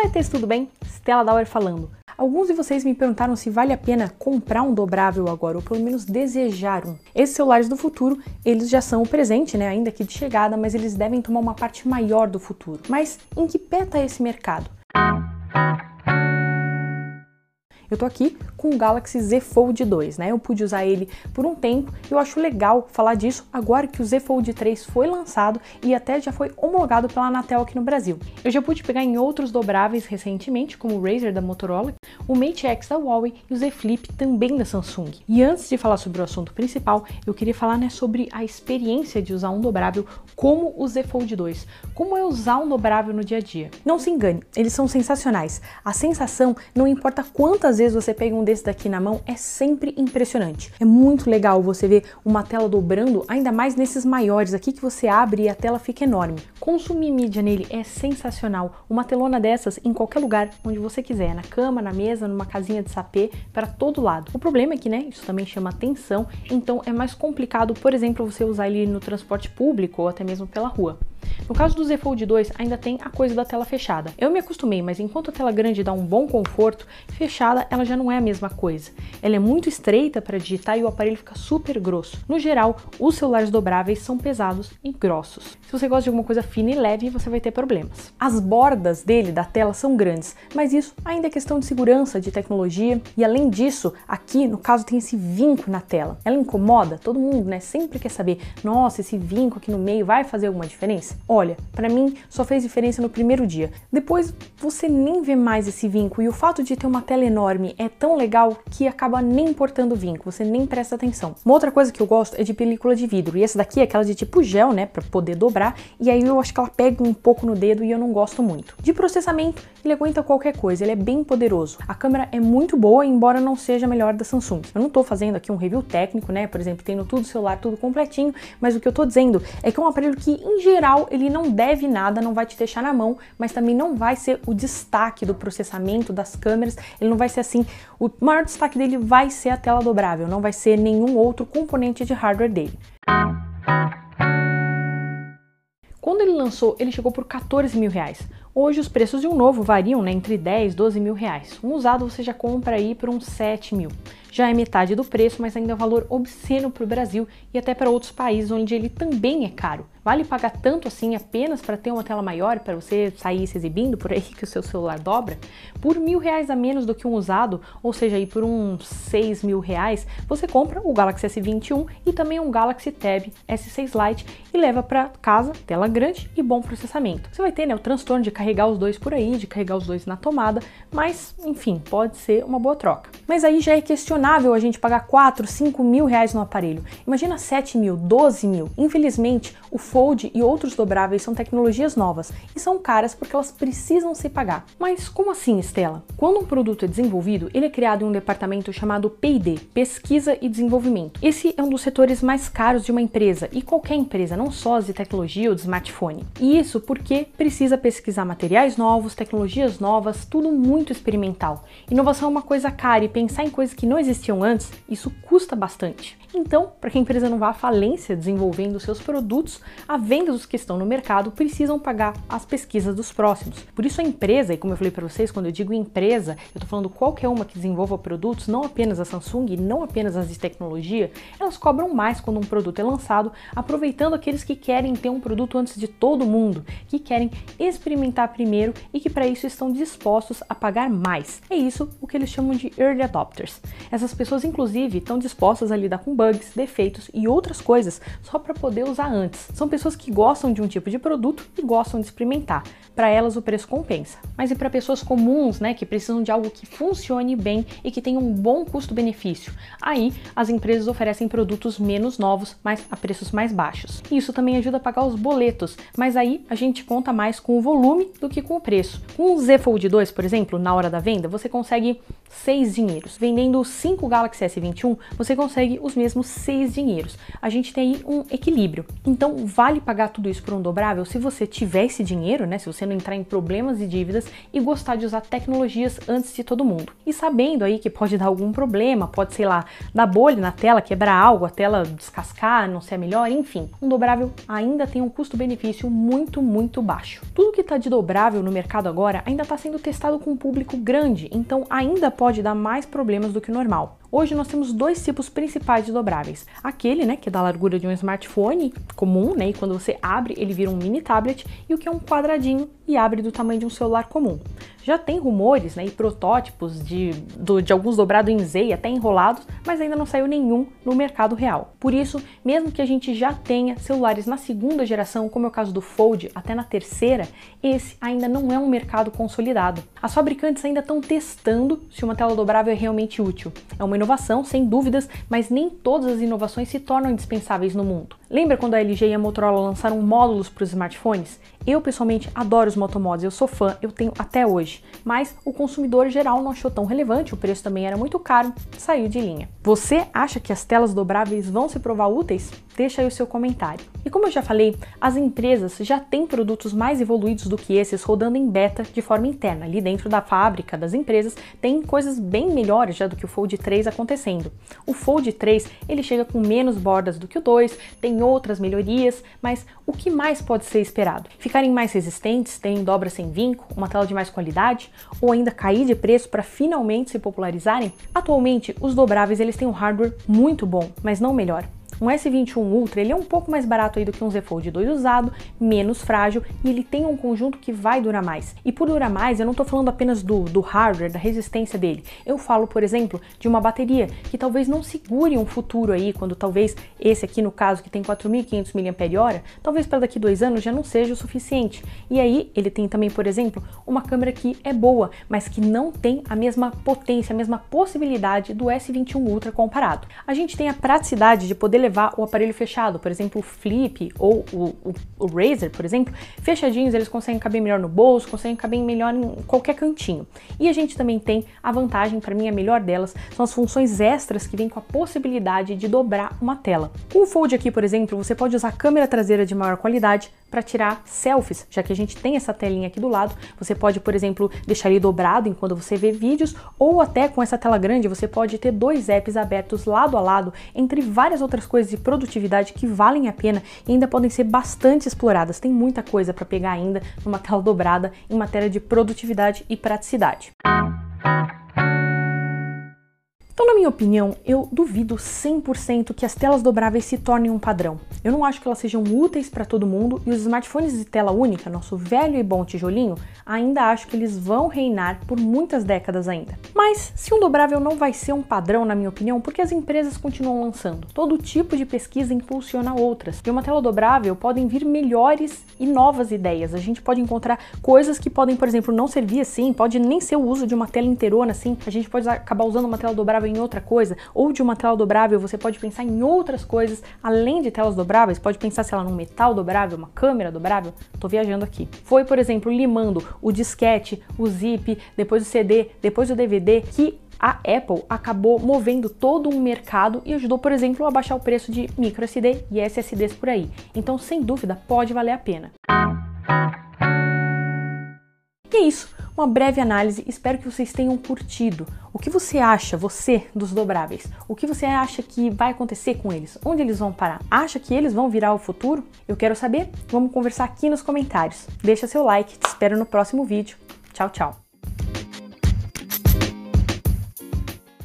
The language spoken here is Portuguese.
ETs, tudo bem? Stella Dauer falando. Alguns de vocês me perguntaram se vale a pena comprar um dobrável agora, ou pelo menos desejar um. Esses celulares do futuro, eles já são o presente, né, ainda que de chegada, mas eles devem tomar uma parte maior do futuro. Mas em que pé está esse mercado? Eu tô aqui com o Galaxy Z Fold 2, né? Eu pude usar ele por um tempo e eu acho legal falar disso agora que o Z Fold 3 foi lançado e até já foi homologado pela Anatel aqui no Brasil. Eu já pude pegar em outros dobráveis recentemente, como o Razer da Motorola, o Mate X da Huawei e o Z Flip também da Samsung. E antes de falar sobre o assunto principal, eu queria falar né, sobre a experiência de usar um dobrável como o Z Fold 2. Como é usar um dobrável no dia a dia? Não se engane, eles são sensacionais. A sensação, não importa quantas vezes você pega um desse daqui na mão, é sempre impressionante. É muito legal você ver uma tela dobrando, ainda mais nesses maiores aqui que você abre e a tela fica enorme. Consumir mídia nele é sensacional. Uma telona dessas em qualquer lugar onde você quiser, na cama, na mesa, numa casinha de sapê, para todo lado. O problema é que, né, isso também chama atenção, então é mais complicado, por exemplo, você usar ele no transporte público ou até mesmo pela rua. No caso do Z Fold 2, ainda tem a coisa da tela fechada. Eu me acostumei, mas enquanto a tela grande dá um bom conforto, fechada ela já não é a mesma coisa. Ela é muito estreita para digitar e o aparelho fica super grosso. No geral, os celulares dobráveis são pesados e grossos. Se você gosta de alguma coisa fina e leve, você vai ter problemas. As bordas dele, da tela, são grandes, mas isso ainda é questão de segurança, de tecnologia. E além disso, aqui no caso tem esse vinco na tela. Ela incomoda? Todo mundo, né? Sempre quer saber, nossa, esse vinco aqui no meio vai fazer alguma diferença? Olha, para mim só fez diferença no primeiro dia. Depois você nem vê mais esse vinco e o fato de ter uma tela enorme é tão legal que acaba nem importando o vinco, você nem presta atenção. Uma outra coisa que eu gosto é de película de vidro e essa daqui é aquela de tipo gel, né, para poder dobrar e aí eu acho que ela pega um pouco no dedo e eu não gosto muito. De processamento, ele aguenta qualquer coisa, ele é bem poderoso. A câmera é muito boa, embora não seja a melhor da Samsung. Eu não tô fazendo aqui um review técnico, né, por exemplo, tendo tudo celular, tudo completinho, mas o que eu tô dizendo é que é um aparelho que em geral ele não deve nada, não vai te deixar na mão, mas também não vai ser o destaque do processamento das câmeras, ele não vai ser assim, o maior destaque dele vai ser a tela dobrável, não vai ser nenhum outro componente de hardware dele. Quando ele lançou, ele chegou por 14 mil reais. Hoje os preços de um novo variam né, entre 10 e 12 mil reais. Um usado você já compra aí por uns 7 mil já é metade do preço, mas ainda é um valor obsceno para o Brasil e até para outros países onde ele também é caro. Vale pagar tanto assim apenas para ter uma tela maior para você sair se exibindo por aí que o seu celular dobra? Por mil reais a menos do que um usado, ou seja, aí por uns seis mil reais, você compra o Galaxy S21 e também um Galaxy Tab S6 Lite e leva para casa tela grande e bom processamento. Você vai ter né, o transtorno de carregar os dois por aí, de carregar os dois na tomada, mas enfim, pode ser uma boa troca. Mas aí já é questionável a gente pagar 4, 5 mil reais no aparelho. Imagina 7 mil, 12 mil. Infelizmente, o Fold e outros dobráveis são tecnologias novas e são caras porque elas precisam se pagar. Mas como assim, Estela? Quando um produto é desenvolvido, ele é criado em um departamento chamado P&D, Pesquisa e Desenvolvimento. Esse é um dos setores mais caros de uma empresa e qualquer empresa, não só de tecnologia ou de smartphone. E isso porque precisa pesquisar materiais novos, tecnologias novas, tudo muito experimental. Inovação é uma coisa cara e pensar em coisas que não existiam antes, isso custa bastante. Então, para que a empresa não vá à falência desenvolvendo seus produtos, a venda dos que estão no mercado precisam pagar as pesquisas dos próximos. Por isso a empresa, e como eu falei para vocês, quando eu digo empresa, eu estou falando qualquer uma que desenvolva produtos, não apenas a Samsung, não apenas as de tecnologia, elas cobram mais quando um produto é lançado, aproveitando aqueles que querem ter um produto antes de todo mundo, que querem experimentar primeiro e que para isso estão dispostos a pagar mais. É isso o que eles chamam de early adopters. Essas pessoas, inclusive, estão dispostas a lidar com bugs, defeitos e outras coisas só para poder usar antes. São pessoas que gostam de um tipo de produto e gostam de experimentar. Para elas o preço compensa. Mas e para pessoas comuns, né, que precisam de algo que funcione bem e que tenha um bom custo-benefício? Aí as empresas oferecem produtos menos novos, mas a preços mais baixos. Isso também ajuda a pagar os boletos, mas aí a gente conta mais com o volume do que com o preço. Com o Z Fold 2, por exemplo, na hora da venda, você consegue 6 dinheiros. Vendendo 5 Galaxy S21, você consegue os mesmos 6 dinheiros. A gente tem aí um equilíbrio. Então, vale pagar tudo isso por um dobrável se você tiver esse dinheiro, né? Se você não entrar em problemas e dívidas e gostar de usar tecnologias antes de todo mundo. E sabendo aí que pode dar algum problema, pode, sei lá, dar bolha na tela, quebrar algo, a tela descascar, não ser a melhor, enfim. Um dobrável ainda tem um custo-benefício muito, muito baixo. Tudo que está de dobrável no mercado agora ainda está sendo testado com um público grande, então ainda pode dar mais problemas do que o normal. Hoje nós temos dois tipos principais de dobráveis. Aquele, né, que é da largura de um smartphone comum, né, e quando você abre ele vira um mini tablet, e o que é um quadradinho e abre do tamanho de um celular comum. Já tem rumores né, e protótipos de, do, de alguns dobrados em Z até enrolados, mas ainda não saiu nenhum no mercado real. Por isso, mesmo que a gente já tenha celulares na segunda geração, como é o caso do Fold, até na terceira, esse ainda não é um mercado consolidado. As fabricantes ainda estão testando se uma tela dobrável é realmente útil. É uma inovação, sem dúvidas, mas nem todas as inovações se tornam indispensáveis no mundo. Lembra quando a LG e a Motorola lançaram módulos para os smartphones? Eu pessoalmente adoro os motomods, eu sou fã, eu tenho até hoje. Mas o consumidor geral não achou tão relevante, o preço também era muito caro, saiu de linha. Você acha que as telas dobráveis vão se provar úteis? Deixa aí o seu comentário. E como eu já falei, as empresas já têm produtos mais evoluídos do que esses rodando em beta de forma interna. Ali dentro da fábrica das empresas tem coisas bem melhores já do que o Fold 3 acontecendo. O Fold 3 ele chega com menos bordas do que o 2, tem outras melhorias, mas o que mais pode ser esperado? Ficarem mais resistentes, terem dobra sem vinco, uma tela de mais qualidade, ou ainda cair de preço para finalmente se popularizarem? Atualmente, os dobráveis eles têm um hardware muito bom, mas não melhor. Um S21 Ultra ele é um pouco mais barato aí do que um Z Fold 2 usado, menos frágil e ele tem um conjunto que vai durar mais. E por durar mais, eu não estou falando apenas do, do hardware, da resistência dele. Eu falo, por exemplo, de uma bateria que talvez não segure um futuro aí, quando talvez esse aqui no caso que tem 4.500 mAh, talvez para daqui dois anos já não seja o suficiente. E aí ele tem também, por exemplo, uma câmera que é boa, mas que não tem a mesma potência, a mesma possibilidade do S21 Ultra comparado. A gente tem a praticidade de poder o aparelho fechado, por exemplo, o Flip ou o, o, o Razer, por exemplo, fechadinhos eles conseguem caber melhor no bolso, conseguem caber melhor em qualquer cantinho. E a gente também tem a vantagem, para mim a melhor delas, são as funções extras que vêm com a possibilidade de dobrar uma tela. Com o Fold aqui, por exemplo, você pode usar câmera traseira de maior qualidade, para tirar selfies, já que a gente tem essa telinha aqui do lado. Você pode, por exemplo, deixar ele dobrado enquanto você vê vídeos, ou até com essa tela grande você pode ter dois apps abertos lado a lado, entre várias outras coisas de produtividade que valem a pena e ainda podem ser bastante exploradas. Tem muita coisa para pegar ainda numa tela dobrada em matéria de produtividade e praticidade. Na minha opinião, eu duvido 100% que as telas dobráveis se tornem um padrão. Eu não acho que elas sejam úteis para todo mundo e os smartphones de tela única, nosso velho e bom tijolinho, ainda acho que eles vão reinar por muitas décadas ainda. Mas se um dobrável não vai ser um padrão, na minha opinião, porque as empresas continuam lançando? Todo tipo de pesquisa impulsiona outras. De uma tela dobrável podem vir melhores e novas ideias. A gente pode encontrar coisas que podem, por exemplo, não servir assim, pode nem ser o uso de uma tela inteirona assim. A gente pode acabar usando uma tela dobrável em outra coisa, ou de uma tela dobrável você pode pensar em outras coisas além de telas dobráveis, pode pensar, sei lá, num metal dobrável, uma câmera dobrável. Tô viajando aqui. Foi, por exemplo, limando o disquete, o zip, depois o CD, depois o DVD, que a Apple acabou movendo todo um mercado e ajudou, por exemplo, a baixar o preço de microSD e SSDs por aí. Então, sem dúvida, pode valer a pena. E é isso uma breve análise. Espero que vocês tenham curtido. O que você acha, você, dos dobráveis? O que você acha que vai acontecer com eles? Onde eles vão parar? Acha que eles vão virar o futuro? Eu quero saber. Vamos conversar aqui nos comentários. Deixa seu like. Te espero no próximo vídeo. Tchau, tchau.